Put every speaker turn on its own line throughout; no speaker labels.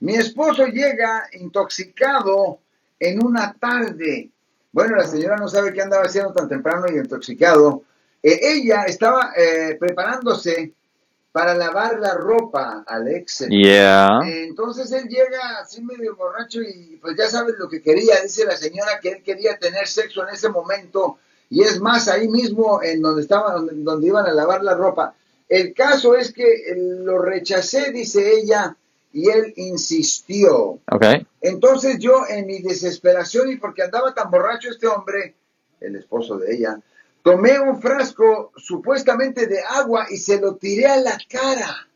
Mi esposo llega intoxicado en una tarde. Bueno, la señora no sabe qué andaba haciendo tan temprano y intoxicado. Eh, ella estaba eh, preparándose para lavar la ropa, Alex.
Yeah.
Eh, Entonces él llega así medio borracho y pues ya sabes lo que quería. Dice la señora que él quería tener sexo en ese momento. Y es más, ahí mismo en donde estaban, donde, donde iban a lavar la ropa. El caso es que lo rechacé, dice ella, y él insistió.
Okay.
Entonces yo, en mi desesperación y porque andaba tan borracho este hombre, el esposo de ella, tomé un frasco supuestamente de agua y se lo tiré a la cara.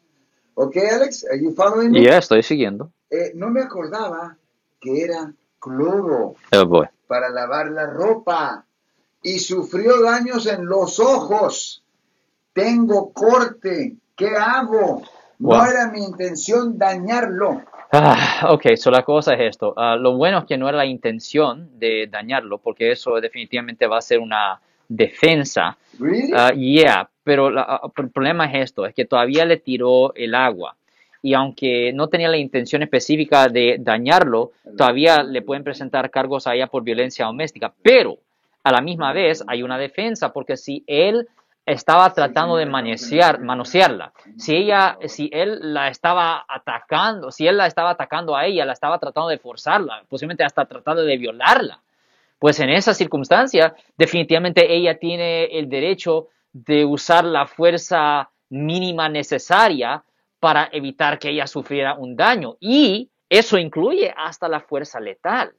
¿Ok, Alex? Are you following me?
Yeah, estoy siguiendo.
Eh, no me acordaba que era cloro
Oh boy.
para lavar la ropa y sufrió daños en los ojos. Tengo corte. ¿Qué hago? No
Wow.
era mi intención dañarlo.
Ah, ok, so la cosa es esto. Ah, lo bueno es que no era la intención de dañarlo, porque eso definitivamente va a ser una defensa.
¿Really?
Ah, yeah, pero la- ah, el problema es esto, es que todavía le tiró el agua. Y aunque no tenía la intención específica de dañarlo, todavía le pueden presentar cargos a ella por violencia doméstica. Pero a la misma vez hay una defensa, porque si él estaba tratando de manosear, manosearla, si ella, si él la estaba atacando, si él la estaba atacando a ella, la estaba tratando de forzarla, posiblemente hasta tratando de violarla, pues en esa circunstancia, definitivamente ella tiene el derecho de usar la fuerza mínima necesaria para evitar que ella sufriera un daño. Y eso incluye hasta la fuerza letal.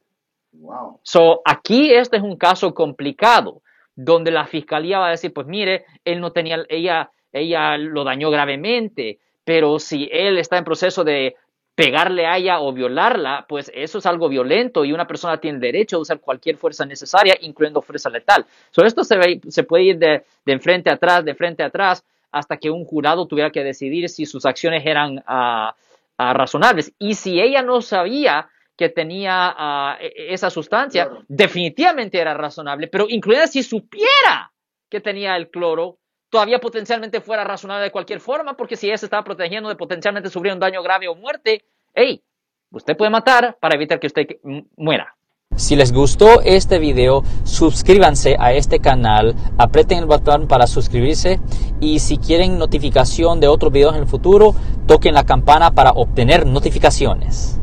wow.
So, aquí este es un caso complicado, donde la fiscalía va a decir, pues mire, él no tenía, ella, ella lo dañó gravemente, pero si él está en proceso de pegarle a ella o violarla, pues eso es algo violento y una persona tiene derecho a usar cualquier fuerza necesaria, incluyendo fuerza letal. So, esto se, puede ir de, de enfrente a atrás, de frente a atrás, hasta que un jurado tuviera que decidir si sus acciones eran ah, razonables. Y si ella no sabía que tenía ah, e- e- esa sustancia,
Claro.
definitivamente era razonable, pero incluida si supiera que tenía el cloro, todavía potencialmente fuera razonable de cualquier forma, porque si ella se estaba protegiendo de potencialmente sufrir un daño grave o muerte, hey, usted puede matar para evitar que usted muera. Si les gustó este video, suscríbanse a este canal, aprieten el botón para suscribirse y si quieren notificación de otros videos en el futuro, toquen la campana para obtener notificaciones.